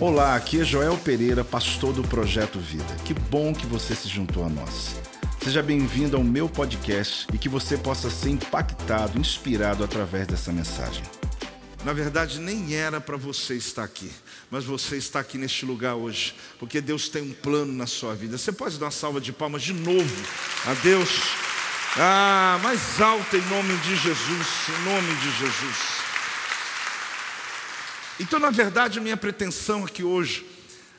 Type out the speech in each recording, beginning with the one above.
Olá, aqui é Joel Pereira, pastor do Projeto Vida. Que bom que você se juntou a nós. Seja bem-vindo ao meu podcast e que você possa ser impactado, inspirado através dessa mensagem. Na verdade, nem era para você estar aqui, mas você está aqui neste lugar hoje, porque Deus tem um plano na sua vida. Você pode dar uma salva de palmas de novo a Deus? Ah, mais alto em nome de Jesus, em nome de Jesus. Então, na verdade, a minha pretensão aqui hoje,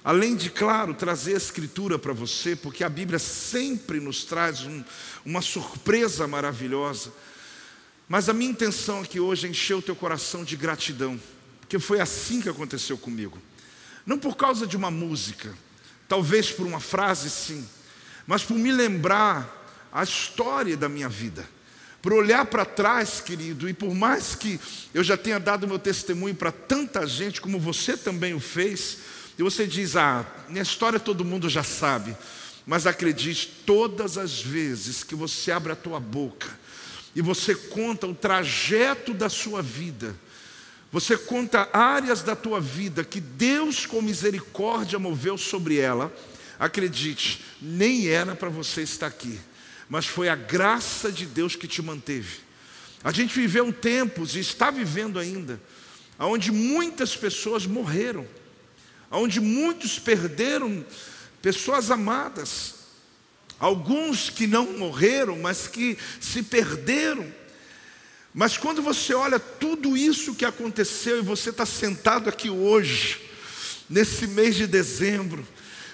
além de, claro, trazer a Escritura para você, porque a Bíblia sempre nos traz um, uma surpresa maravilhosa, mas a minha intenção aqui hoje é encher o teu coração de gratidão, porque foi assim que aconteceu comigo. Não por causa de uma música, talvez por uma frase, sim, mas por me lembrar a história da minha vida. Por olhar para trás, querido, e por mais que eu já tenha dado meu testemunho para tanta gente, como você também o fez, e você diz: Ah, minha história todo mundo já sabe, mas acredite, todas as vezes que você abre a tua boca e você conta o trajeto da sua vida, você conta áreas da tua vida que Deus, com misericórdia, moveu sobre ela, acredite, nem era para você estar aqui mas foi a graça de Deus que te manteve. A gente viveu tempos e está vivendo ainda, onde muitas pessoas morreram, onde muitos perderam pessoas amadas, alguns que não morreram, mas que se perderam. Mas quando você olha tudo isso que aconteceu e você está sentado aqui hoje, nesse mês de dezembro,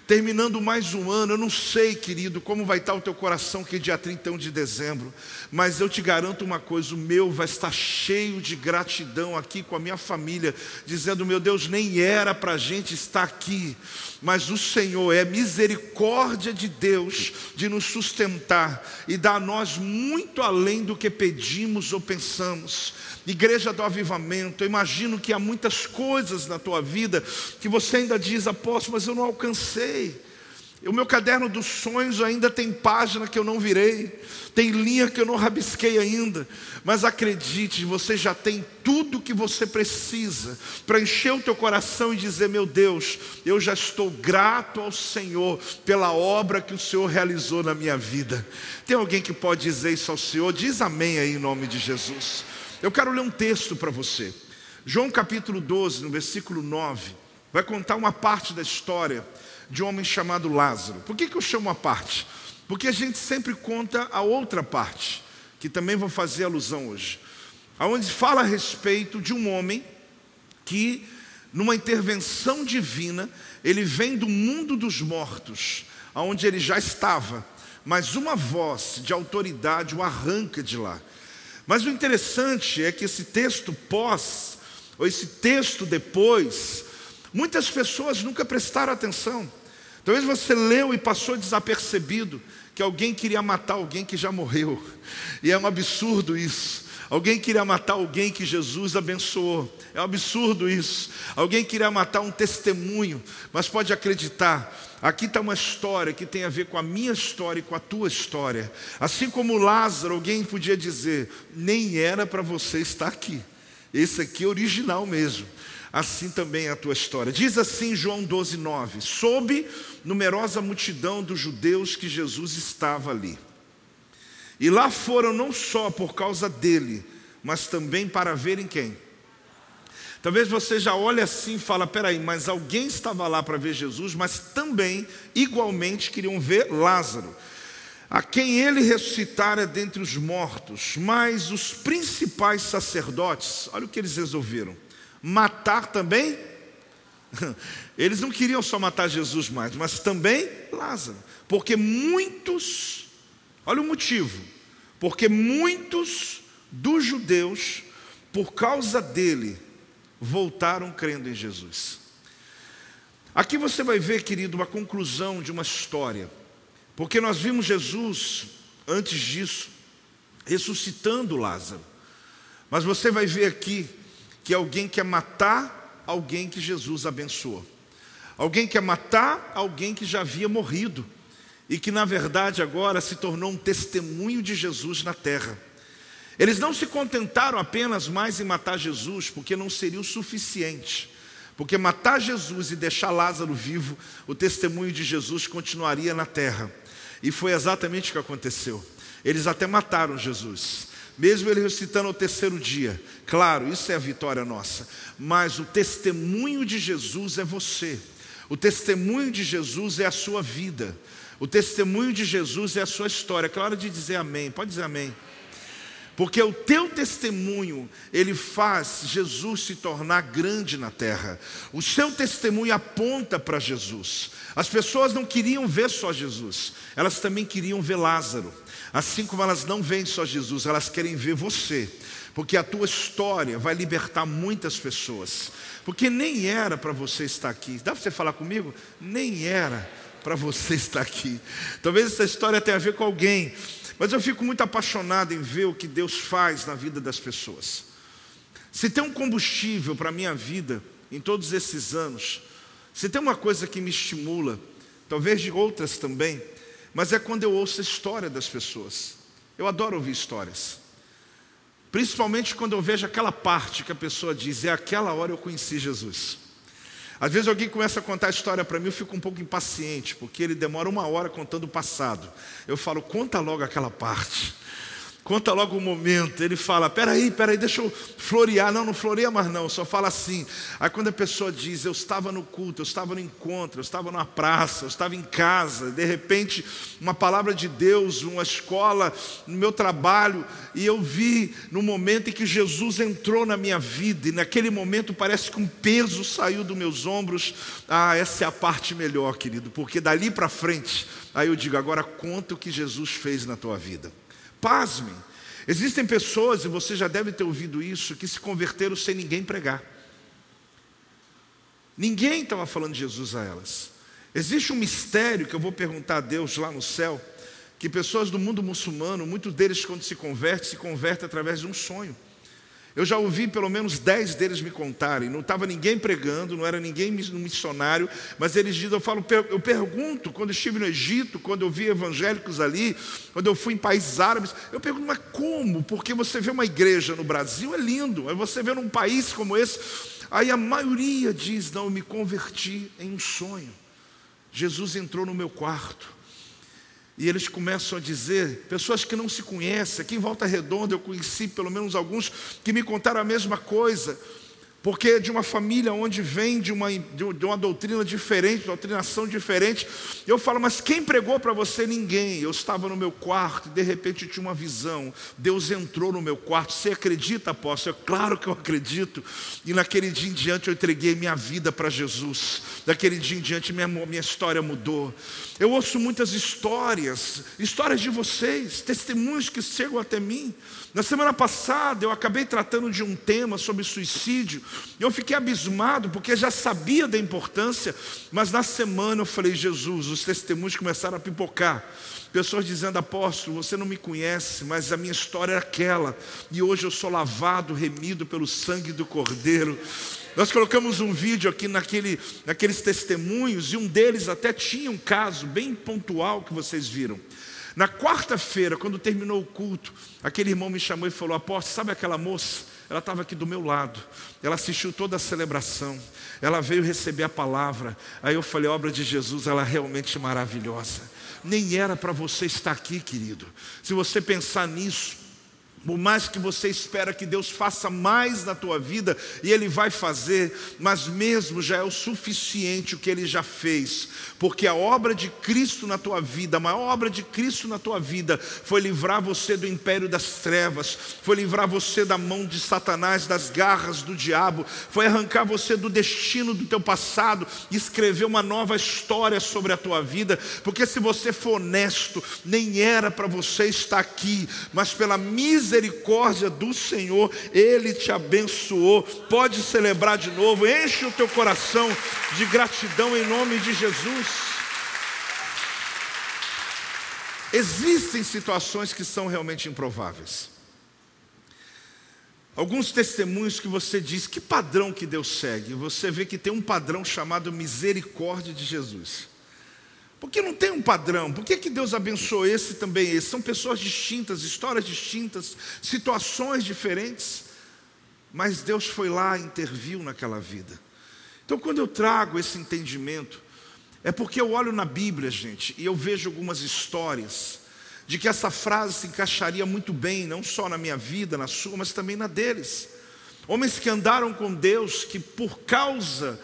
terminando mais um ano. Eu não sei, querido, como vai estar o teu coração que dia 31 de dezembro, mas eu te garanto uma coisa: o meu vai estar cheio de gratidão aqui com a minha família, dizendo: meu Deus, nem era para a gente estar aqui, mas o Senhor é misericórdia de Deus de nos sustentar e dar a nós muito além do que pedimos ou pensamos. Igreja do Avivamento, eu imagino que há muitas coisas na tua vida que você ainda diz, apóstolo, mas eu não alcancei. O meu caderno dos sonhos ainda tem página que eu não virei, tem linha que eu não rabisquei ainda, mas acredite, você já tem tudo que você precisa para encher o teu coração e dizer: Meu Deus, eu já estou grato ao Senhor pela obra que o Senhor realizou na minha vida. Tem alguém que pode dizer isso ao Senhor? Diz amém aí em nome de Jesus. Eu quero ler um texto para você. João capítulo 12, no versículo 9, vai contar uma parte da história de um homem chamado Lázaro. Por que, que eu chamo a parte? Porque a gente sempre conta a outra parte, que também vou fazer alusão hoje, aonde fala a respeito de um homem que, numa intervenção divina, ele vem do mundo dos mortos, aonde ele já estava, mas uma voz de autoridade o arranca de lá. Mas o interessante é que esse texto pós, ou esse texto depois, muitas pessoas nunca prestaram atenção. Talvez você leu e passou desapercebido que alguém queria matar alguém que já morreu. E é um absurdo isso. Alguém queria matar alguém que Jesus abençoou. É um absurdo isso. Alguém queria matar um testemunho, mas pode acreditar, Aqui está uma história que tem a ver com a minha história e com a tua história. Assim como Lázaro, alguém podia dizer: nem era para você estar aqui. Esse aqui é original mesmo. Assim também é a tua história. Diz assim João 12, 9: Soube numerosa multidão dos judeus que Jesus estava ali. E lá foram não só por causa dele, mas também para verem quem? Talvez você já olhe assim e fala: peraí, mas alguém estava lá para ver Jesus, mas também, igualmente, queriam ver Lázaro, a quem ele ressuscitara dentre os mortos. Mas os principais sacerdotes, olha o que eles resolveram: matar também. Eles não queriam só matar Jesus mais, mas também Lázaro, porque muitos, olha o motivo, porque muitos dos judeus, por causa dele, voltaram crendo em Jesus. Aqui você vai ver, querido, uma conclusão de uma história, porque nós vimos Jesus, antes disso, ressuscitando Lázaro, mas você vai ver aqui que alguém quer matar alguém que Jesus abençoou, alguém quer matar alguém que já havia morrido e que, na verdade, agora se tornou um testemunho de Jesus na terra. Eles não se contentaram apenas mais em matar Jesus, porque não seria o suficiente. Porque matar Jesus e deixar Lázaro vivo, o testemunho de Jesus continuaria na terra. E foi exatamente o que aconteceu. Eles até mataram Jesus, mesmo ele ressuscitando ao terceiro dia. Claro, isso é a vitória nossa. Mas o testemunho de Jesus é você. O testemunho de Jesus é a sua vida. O testemunho de Jesus é a sua história. É hora de dizer amém. Pode dizer amém. Porque o teu testemunho, ele faz Jesus se tornar grande na terra. O seu testemunho aponta para Jesus. As pessoas não queriam ver só Jesus, elas também queriam ver Lázaro. Assim como elas não veem só Jesus, elas querem ver você. Porque a tua história vai libertar muitas pessoas. Porque nem era para você estar aqui. Dá para você falar comigo? Nem era para você estar aqui. Talvez essa história tenha a ver com alguém mas eu fico muito apaixonado em ver o que Deus faz na vida das pessoas. Se tem um combustível para a minha vida em todos esses anos, se tem uma coisa que me estimula, talvez de outras também, mas é quando eu ouço a história das pessoas. Eu adoro ouvir histórias. Principalmente quando eu vejo aquela parte que a pessoa diz, é aquela hora eu conheci Jesus. Às vezes alguém começa a contar a história para mim, eu fico um pouco impaciente, porque ele demora uma hora contando o passado. Eu falo, conta logo aquela parte. Conta logo o momento. Ele fala: peraí, peraí, deixa eu florear. Não, não floreia mais não, só fala assim. Aí quando a pessoa diz: Eu estava no culto, eu estava no encontro, eu estava numa praça, eu estava em casa, de repente, uma palavra de Deus, uma escola, no meu trabalho, e eu vi no momento em que Jesus entrou na minha vida, e naquele momento parece que um peso saiu dos meus ombros. Ah, essa é a parte melhor, querido, porque dali para frente, aí eu digo: agora conta o que Jesus fez na tua vida. Pasmem, existem pessoas, e você já deve ter ouvido isso, que se converteram sem ninguém pregar. Ninguém estava falando de Jesus a elas. Existe um mistério que eu vou perguntar a Deus lá no céu, que pessoas do mundo muçulmano, muitos deles quando se convertem, se convertem através de um sonho. Eu já ouvi pelo menos dez deles me contarem. Não estava ninguém pregando, não era ninguém missionário, mas eles dizem, eu falo, eu pergunto, quando estive no Egito, quando eu vi evangélicos ali, quando eu fui em países árabes, eu pergunto, mas como? Porque você vê uma igreja no Brasil, é lindo, mas você vê num país como esse, aí a maioria diz, não, eu me converti em um sonho. Jesus entrou no meu quarto. E eles começam a dizer, pessoas que não se conhecem, aqui em Volta Redonda eu conheci pelo menos alguns que me contaram a mesma coisa. Porque é de uma família onde vem de uma, de uma doutrina diferente, doutrinação diferente. Eu falo, mas quem pregou para você? Ninguém. Eu estava no meu quarto e de repente tinha uma visão. Deus entrou no meu quarto. Você acredita, apóstolo? É claro que eu acredito. E naquele dia em diante eu entreguei minha vida para Jesus. Daquele dia em diante minha, minha história mudou. Eu ouço muitas histórias, histórias de vocês, testemunhos que chegam até mim. Na semana passada eu acabei tratando de um tema sobre suicídio. Eu fiquei abismado porque já sabia da importância, mas na semana eu falei: Jesus, os testemunhos começaram a pipocar. Pessoas dizendo, apóstolo, você não me conhece, mas a minha história é aquela, e hoje eu sou lavado, remido pelo sangue do Cordeiro. Nós colocamos um vídeo aqui naquele, naqueles testemunhos, e um deles até tinha um caso bem pontual que vocês viram. Na quarta-feira, quando terminou o culto, aquele irmão me chamou e falou: Apóstolo, sabe aquela moça? Ela estava aqui do meu lado, ela assistiu toda a celebração, ela veio receber a palavra. Aí eu falei: obra de Jesus, ela é realmente maravilhosa. Nem era para você estar aqui, querido. Se você pensar nisso, por mais que você espera que Deus faça mais na tua vida, e Ele vai fazer, mas mesmo já é o suficiente o que Ele já fez, porque a obra de Cristo na tua vida, a maior obra de Cristo na tua vida, foi livrar você do império das trevas, foi livrar você da mão de Satanás, das garras do diabo, foi arrancar você do destino do teu passado e escrever uma nova história sobre a tua vida, porque se você for honesto, nem era para você estar aqui, mas pela misericórdia misericórdia do Senhor, Ele te abençoou. Pode celebrar de novo, enche o teu coração de gratidão em nome de Jesus. Existem situações que são realmente improváveis. Alguns testemunhos que você diz, que padrão que Deus segue? Você vê que tem um padrão chamado misericórdia de Jesus. Porque não tem um padrão. Por que, que Deus abençoou esse também esse? São pessoas distintas, histórias distintas, situações diferentes. Mas Deus foi lá e interviu naquela vida. Então, quando eu trago esse entendimento, é porque eu olho na Bíblia, gente, e eu vejo algumas histórias de que essa frase se encaixaria muito bem, não só na minha vida, na sua, mas também na deles. Homens que andaram com Deus, que por causa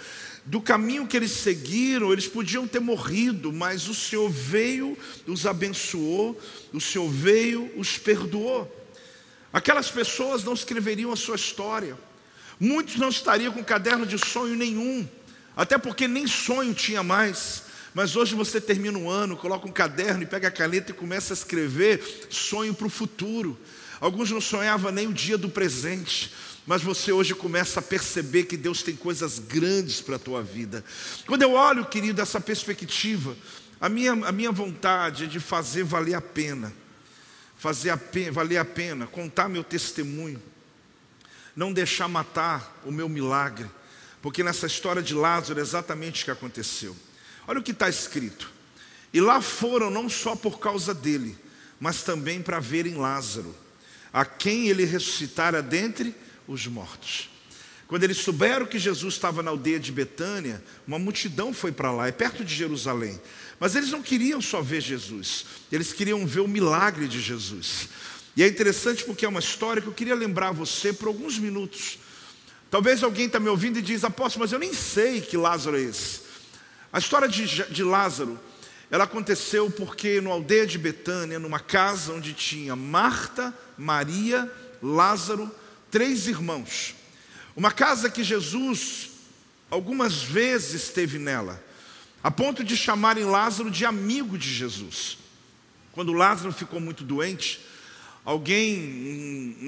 do caminho que eles seguiram, eles podiam ter morrido, mas o Senhor veio, os abençoou, o Senhor veio, os perdoou. Aquelas pessoas não escreveriam a sua história, muitos não estariam com caderno de sonho nenhum, até porque nem sonho tinha mais. Mas hoje você termina um ano, coloca um caderno e pega a caneta e começa a escrever sonho para o futuro. Alguns não sonhavam nem o dia do presente, mas você hoje começa a perceber que Deus tem coisas grandes para a tua vida. Quando eu olho, querido, essa perspectiva, a minha, a minha vontade é de fazer valer a pena, fazer a pena, valer a pena, contar meu testemunho, não deixar matar o meu milagre, porque nessa história de Lázaro é exatamente o que aconteceu. Olha o que está escrito. E lá foram não só por causa dele, mas também para verem Lázaro, a quem ele ressuscitara dentre os mortos. Quando eles souberam que Jesus estava na aldeia de Betânia, uma multidão foi para lá, é perto de Jerusalém. Mas eles não queriam só ver Jesus, eles queriam ver o milagre de Jesus. E é interessante porque é uma história que eu queria lembrar você por alguns minutos. Talvez alguém está me ouvindo e diz, apóstolo, mas eu nem sei que Lázaro é esse. A história de, de Lázaro, ela aconteceu porque no aldeia de Betânia, numa casa onde tinha Marta, Maria, Lázaro, três irmãos. Uma casa que Jesus algumas vezes esteve nela, a ponto de chamarem Lázaro de amigo de Jesus. Quando Lázaro ficou muito doente, alguém, um,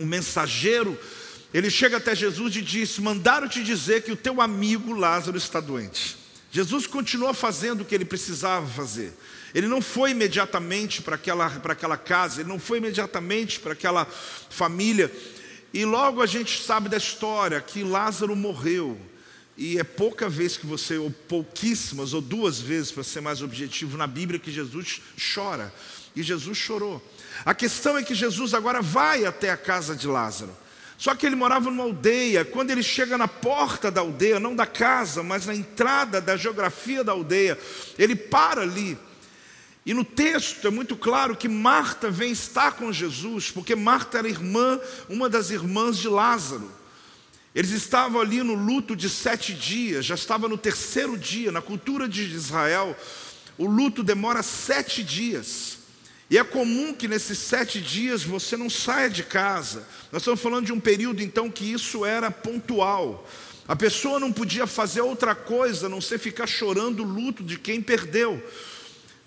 um, um mensageiro, ele chega até Jesus e diz: Mandaram te dizer que o teu amigo Lázaro está doente. Jesus continuou fazendo o que ele precisava fazer. Ele não foi imediatamente para aquela, para aquela casa, ele não foi imediatamente para aquela família. E logo a gente sabe da história que Lázaro morreu. E é pouca vez que você, ou pouquíssimas, ou duas vezes, para ser mais objetivo, na Bíblia que Jesus chora. E Jesus chorou. A questão é que Jesus agora vai até a casa de Lázaro. Só que ele morava numa aldeia. Quando ele chega na porta da aldeia, não da casa, mas na entrada da geografia da aldeia, ele para ali. E no texto é muito claro que Marta vem estar com Jesus, porque Marta era irmã, uma das irmãs de Lázaro. Eles estavam ali no luto de sete dias, já estava no terceiro dia. Na cultura de Israel, o luto demora sete dias. E é comum que nesses sete dias você não saia de casa. Nós estamos falando de um período então que isso era pontual. A pessoa não podia fazer outra coisa a não ser ficar chorando o luto de quem perdeu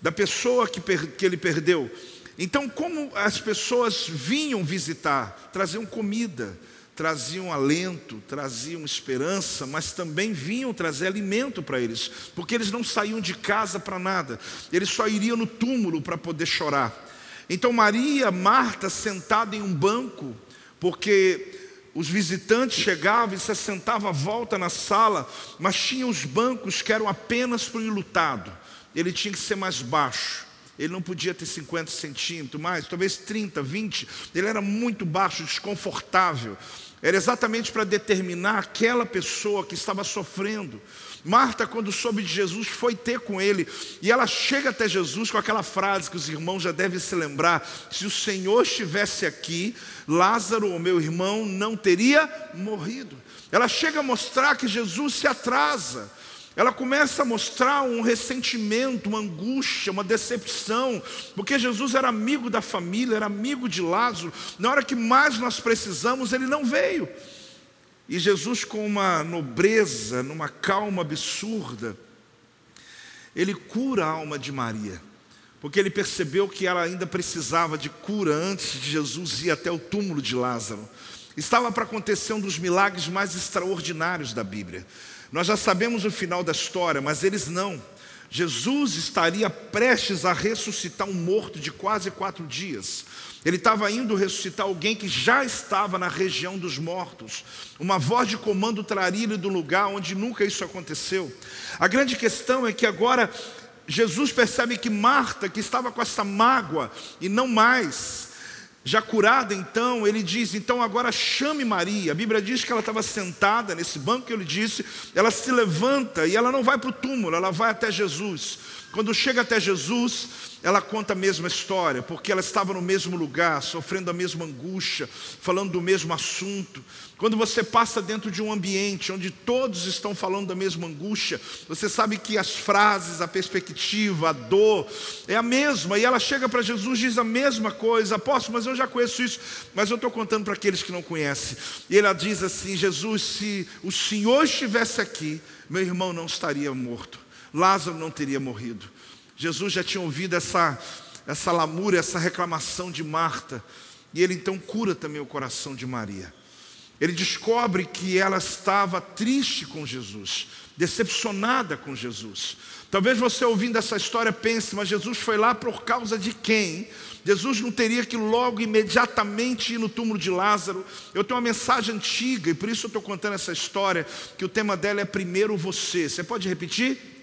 da pessoa que, que ele perdeu. Então, como as pessoas vinham visitar, traziam comida, traziam alento, traziam esperança, mas também vinham trazer alimento para eles, porque eles não saíam de casa para nada, eles só iriam no túmulo para poder chorar. Então, Maria, Marta, sentada em um banco, porque os visitantes chegavam e se assentavam à volta na sala, mas tinha os bancos que eram apenas para o enlutado ele tinha que ser mais baixo. Ele não podia ter 50 centímetros mais, talvez 30, 20. Ele era muito baixo, desconfortável. Era exatamente para determinar aquela pessoa que estava sofrendo. Marta, quando soube de Jesus, foi ter com ele. E ela chega até Jesus com aquela frase que os irmãos já devem se lembrar: Se o Senhor estivesse aqui, Lázaro, o meu irmão, não teria morrido. Ela chega a mostrar que Jesus se atrasa ela começa a mostrar um ressentimento, uma angústia, uma decepção, porque Jesus era amigo da família, era amigo de Lázaro. Na hora que mais nós precisamos, ele não veio. E Jesus, com uma nobreza, numa calma absurda, ele cura a alma de Maria, porque ele percebeu que ela ainda precisava de cura antes de Jesus ir até o túmulo de Lázaro. Estava para acontecer um dos milagres mais extraordinários da Bíblia. Nós já sabemos o final da história, mas eles não. Jesus estaria prestes a ressuscitar um morto de quase quatro dias. Ele estava indo ressuscitar alguém que já estava na região dos mortos. Uma voz de comando traria ele do lugar onde nunca isso aconteceu. A grande questão é que agora Jesus percebe que Marta, que estava com essa mágoa e não mais, Já curada, então, ele diz: então agora chame Maria. A Bíblia diz que ela estava sentada nesse banco que ele disse. Ela se levanta e ela não vai para o túmulo, ela vai até Jesus. Quando chega até Jesus, ela conta a mesma história, porque ela estava no mesmo lugar, sofrendo a mesma angústia, falando do mesmo assunto. Quando você passa dentro de um ambiente onde todos estão falando da mesma angústia, você sabe que as frases, a perspectiva, a dor é a mesma, e ela chega para Jesus e diz a mesma coisa: Apóstolo, mas eu já conheço isso, mas eu estou contando para aqueles que não conhecem. E ela diz assim: Jesus, se o Senhor estivesse aqui, meu irmão não estaria morto. Lázaro não teria morrido. Jesus já tinha ouvido essa, essa lamúria, essa reclamação de Marta, e ele então cura também o coração de Maria. Ele descobre que ela estava triste com Jesus, decepcionada com Jesus. Talvez você ouvindo essa história pense, mas Jesus foi lá por causa de quem? Jesus não teria que logo, imediatamente ir no túmulo de Lázaro. Eu tenho uma mensagem antiga e por isso eu estou contando essa história, que o tema dela é primeiro você. Você pode repetir?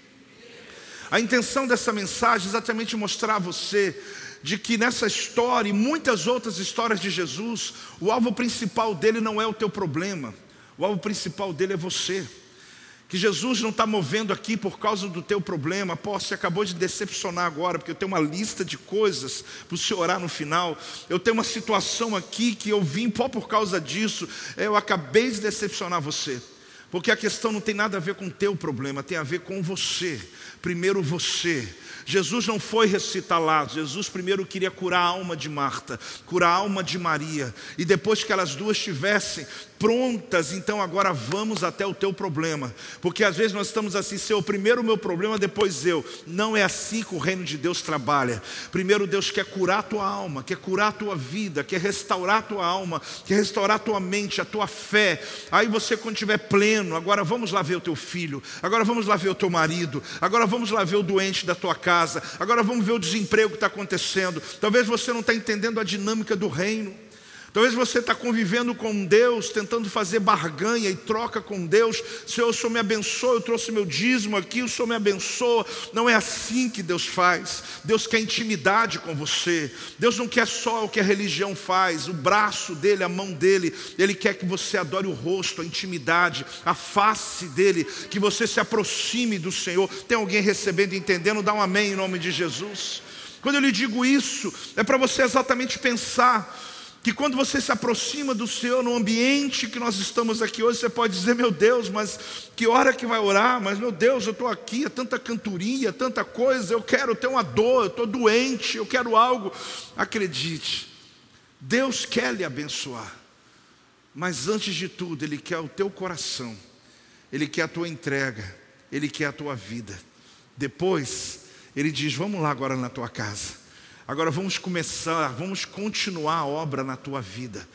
A intenção dessa mensagem é exatamente mostrar a você de que nessa história e muitas outras histórias de Jesus, o alvo principal dele não é o teu problema, o alvo principal dele é você. Que Jesus não está movendo aqui por causa do teu problema. Pô, você acabou de decepcionar agora, porque eu tenho uma lista de coisas para senhor orar no final. Eu tenho uma situação aqui que eu vim pô, por causa disso. Eu acabei de decepcionar você. Porque a questão não tem nada a ver com o teu problema, tem a ver com você. Primeiro você. Jesus não foi ressuscitar Lázaro, Jesus primeiro queria curar a alma de Marta, curar a alma de Maria, e depois que elas duas estivessem prontas, então agora vamos até o teu problema, porque às vezes nós estamos assim, Senhor, primeiro o meu problema, depois eu. Não é assim que o reino de Deus trabalha. Primeiro Deus quer curar a tua alma, quer curar a tua vida, quer restaurar a tua alma, quer restaurar a tua mente, a tua fé. Aí você, quando estiver pleno, agora vamos lá ver o teu filho, agora vamos lá ver o teu marido, agora vamos lá ver o doente da tua casa, agora vamos ver o desemprego que está acontecendo. Talvez você não está entendendo a dinâmica do reino. Talvez você está convivendo com Deus, tentando fazer barganha e troca com Deus. Senhor, o Senhor me abençoa, eu trouxe meu dízimo aqui, o Senhor me abençoa. Não é assim que Deus faz. Deus quer intimidade com você. Deus não quer só o que a religião faz, o braço dele, a mão dele. Ele quer que você adore o rosto, a intimidade, a face dele, que você se aproxime do Senhor. Tem alguém recebendo e entendendo? Dá um amém em nome de Jesus. Quando eu lhe digo isso, é para você exatamente pensar que quando você se aproxima do Senhor no ambiente que nós estamos aqui hoje, você pode dizer, meu Deus, mas que hora que vai orar? Mas meu Deus, eu estou aqui, é tanta cantoria, tanta coisa, eu quero ter uma dor, eu estou doente, eu quero algo. Acredite, Deus quer lhe abençoar, mas antes de tudo, Ele quer o teu coração, Ele quer a tua entrega, Ele quer a tua vida. Depois, Ele diz: Vamos lá agora na tua casa. Agora vamos começar, vamos continuar a obra na tua vida,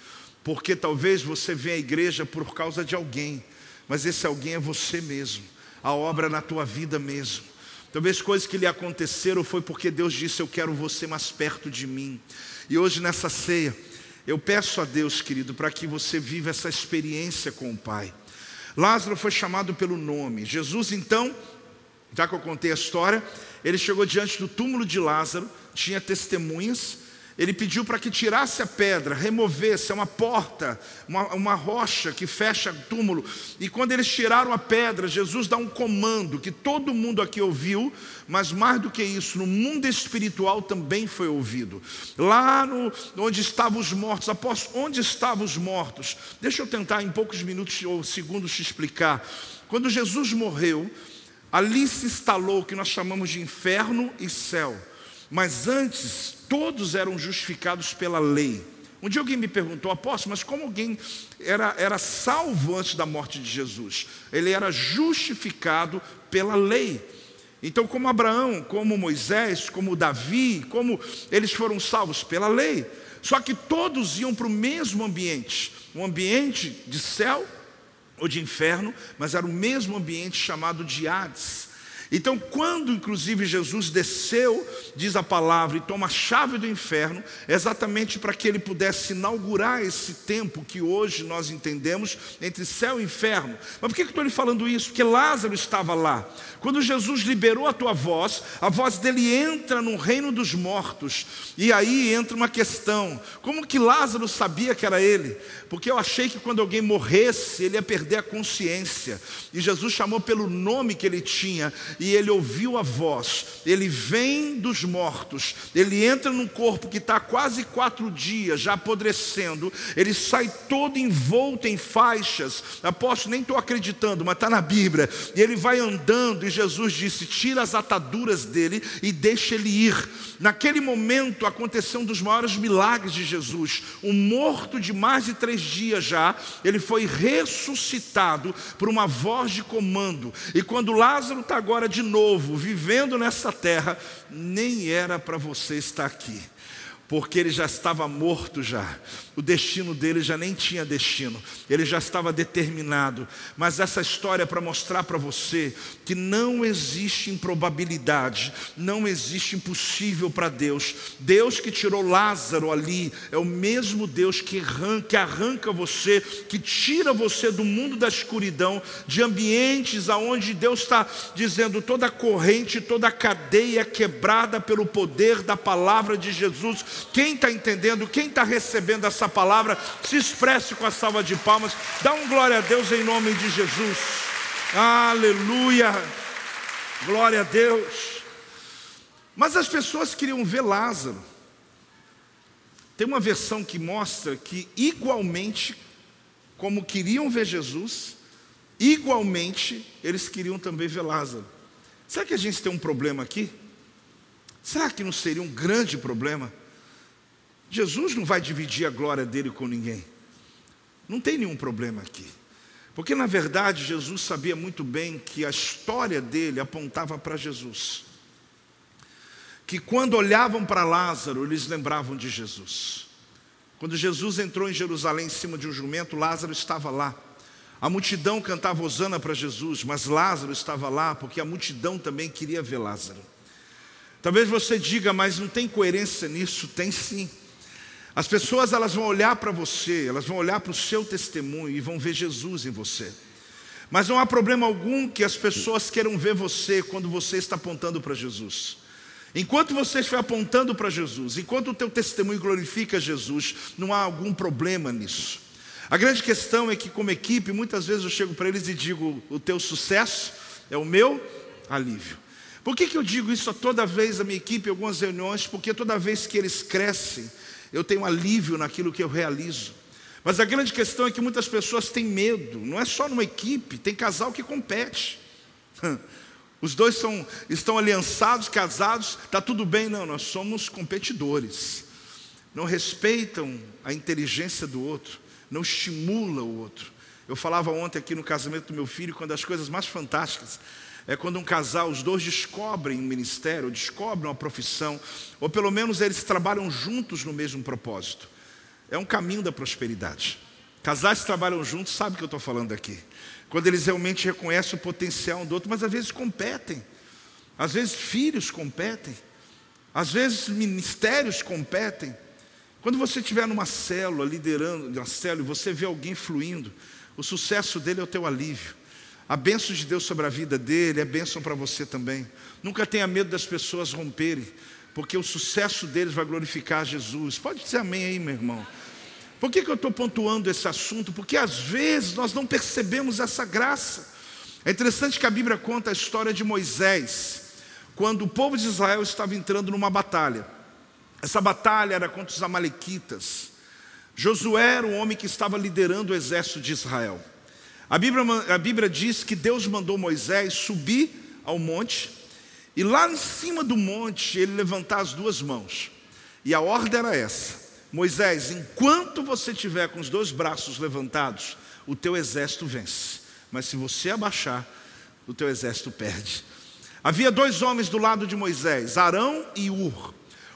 porque talvez você venha à igreja por causa de alguém, mas esse alguém é você mesmo, a obra na tua vida mesmo. Talvez coisas que lhe aconteceram foi porque Deus disse: Eu quero você mais perto de mim. E hoje nessa ceia, eu peço a Deus, querido, para que você viva essa experiência com o Pai. Lázaro foi chamado pelo nome. Jesus, então, já que eu contei a história, ele chegou diante do túmulo de Lázaro tinha testemunhas. Ele pediu para que tirasse a pedra, removesse, é uma porta, uma, uma rocha que fecha o túmulo. E quando eles tiraram a pedra, Jesus dá um comando que todo mundo aqui ouviu, mas mais do que isso, no mundo espiritual também foi ouvido. Lá no, onde estavam os mortos, após onde estavam os mortos? Deixa eu tentar em poucos minutos ou segundos te explicar. Quando Jesus morreu, ali se instalou o que nós chamamos de inferno e céu. Mas antes, todos eram justificados pela lei. Um dia alguém me perguntou, apóstolo, mas como alguém era, era salvo antes da morte de Jesus? Ele era justificado pela lei. Então, como Abraão, como Moisés, como Davi, como eles foram salvos pela lei. Só que todos iam para o mesmo ambiente, um ambiente de céu ou de inferno, mas era o mesmo ambiente chamado de Hades. Então, quando inclusive Jesus desceu, diz a palavra, e toma a chave do inferno, exatamente para que ele pudesse inaugurar esse tempo que hoje nós entendemos entre céu e inferno. Mas por que eu estou lhe falando isso? Porque Lázaro estava lá. Quando Jesus liberou a tua voz, a voz dele entra no reino dos mortos. E aí entra uma questão: como que Lázaro sabia que era ele? Porque eu achei que quando alguém morresse, ele ia perder a consciência. E Jesus chamou pelo nome que ele tinha e ele ouviu a voz. Ele vem dos mortos, ele entra num corpo que está quase quatro dias, já apodrecendo, ele sai todo envolto em faixas. Aposto, nem estou acreditando, mas está na Bíblia. E ele vai andando, e Jesus disse: tira as ataduras dele e deixa ele ir. Naquele momento aconteceu um dos maiores milagres de Jesus. Um morto de mais de três dias já, ele foi ressuscitado por uma voz de comando. E quando Lázaro está agora de novo, vivendo nessa terra, nem era para você estar aqui, porque ele já estava morto já o destino dele já nem tinha destino, ele já estava determinado. Mas essa história é para mostrar para você que não existe improbabilidade, não existe impossível para Deus. Deus que tirou Lázaro ali é o mesmo Deus que arranca, que arranca você, que tira você do mundo da escuridão, de ambientes aonde Deus está dizendo toda corrente, toda cadeia é quebrada pelo poder da palavra de Jesus. Quem está entendendo? Quem está recebendo essa palavra, se expresse com a salva de palmas. Dá um glória a Deus em nome de Jesus. Aleluia. Glória a Deus. Mas as pessoas queriam ver Lázaro. Tem uma versão que mostra que, igualmente, como queriam ver Jesus, igualmente eles queriam também ver Lázaro. Será que a gente tem um problema aqui? Será que não seria um grande problema? Jesus não vai dividir a glória dele com ninguém. Não tem nenhum problema aqui. Porque na verdade Jesus sabia muito bem que a história dele apontava para Jesus. Que quando olhavam para Lázaro, eles lembravam de Jesus. Quando Jesus entrou em Jerusalém em cima de um jumento, Lázaro estava lá. A multidão cantava Osana para Jesus, mas Lázaro estava lá porque a multidão também queria ver Lázaro. Talvez você diga, mas não tem coerência nisso? Tem sim. As pessoas elas vão olhar para você, elas vão olhar para o seu testemunho e vão ver Jesus em você. Mas não há problema algum que as pessoas queiram ver você quando você está apontando para Jesus. Enquanto você estiver apontando para Jesus, enquanto o teu testemunho glorifica Jesus, não há algum problema nisso. A grande questão é que, como equipe, muitas vezes eu chego para eles e digo: o teu sucesso é o meu alívio. Por que, que eu digo isso toda vez a minha equipe, em algumas reuniões? Porque toda vez que eles crescem, eu tenho alívio naquilo que eu realizo. Mas a grande questão é que muitas pessoas têm medo, não é só numa equipe, tem casal que compete. Os dois são, estão aliançados, casados, está tudo bem, não, nós somos competidores. Não respeitam a inteligência do outro, não estimula o outro. Eu falava ontem aqui no casamento do meu filho, quando as coisas mais fantásticas é quando um casal, os dois descobrem um ministério, descobrem uma profissão, ou pelo menos eles trabalham juntos no mesmo propósito. É um caminho da prosperidade. Casais que trabalham juntos sabem o que eu estou falando aqui. Quando eles realmente reconhecem o potencial um do outro, mas às vezes competem. Às vezes filhos competem. Às vezes ministérios competem. Quando você estiver numa célula, liderando uma célula, e você vê alguém fluindo, o sucesso dele é o teu alívio. A bênção de Deus sobre a vida dele é bênção para você também. Nunca tenha medo das pessoas romperem, porque o sucesso deles vai glorificar Jesus. Pode dizer amém aí, meu irmão. Por que, que eu estou pontuando esse assunto? Porque às vezes nós não percebemos essa graça. É interessante que a Bíblia conta a história de Moisés, quando o povo de Israel estava entrando numa batalha. Essa batalha era contra os Amalequitas. Josué era o homem que estava liderando o exército de Israel. A Bíblia, a Bíblia diz que Deus mandou Moisés subir ao monte e lá em cima do monte ele levantar as duas mãos. E a ordem era essa: Moisés, enquanto você tiver com os dois braços levantados, o teu exército vence. Mas se você abaixar, o teu exército perde. Havia dois homens do lado de Moisés, Arão e Ur.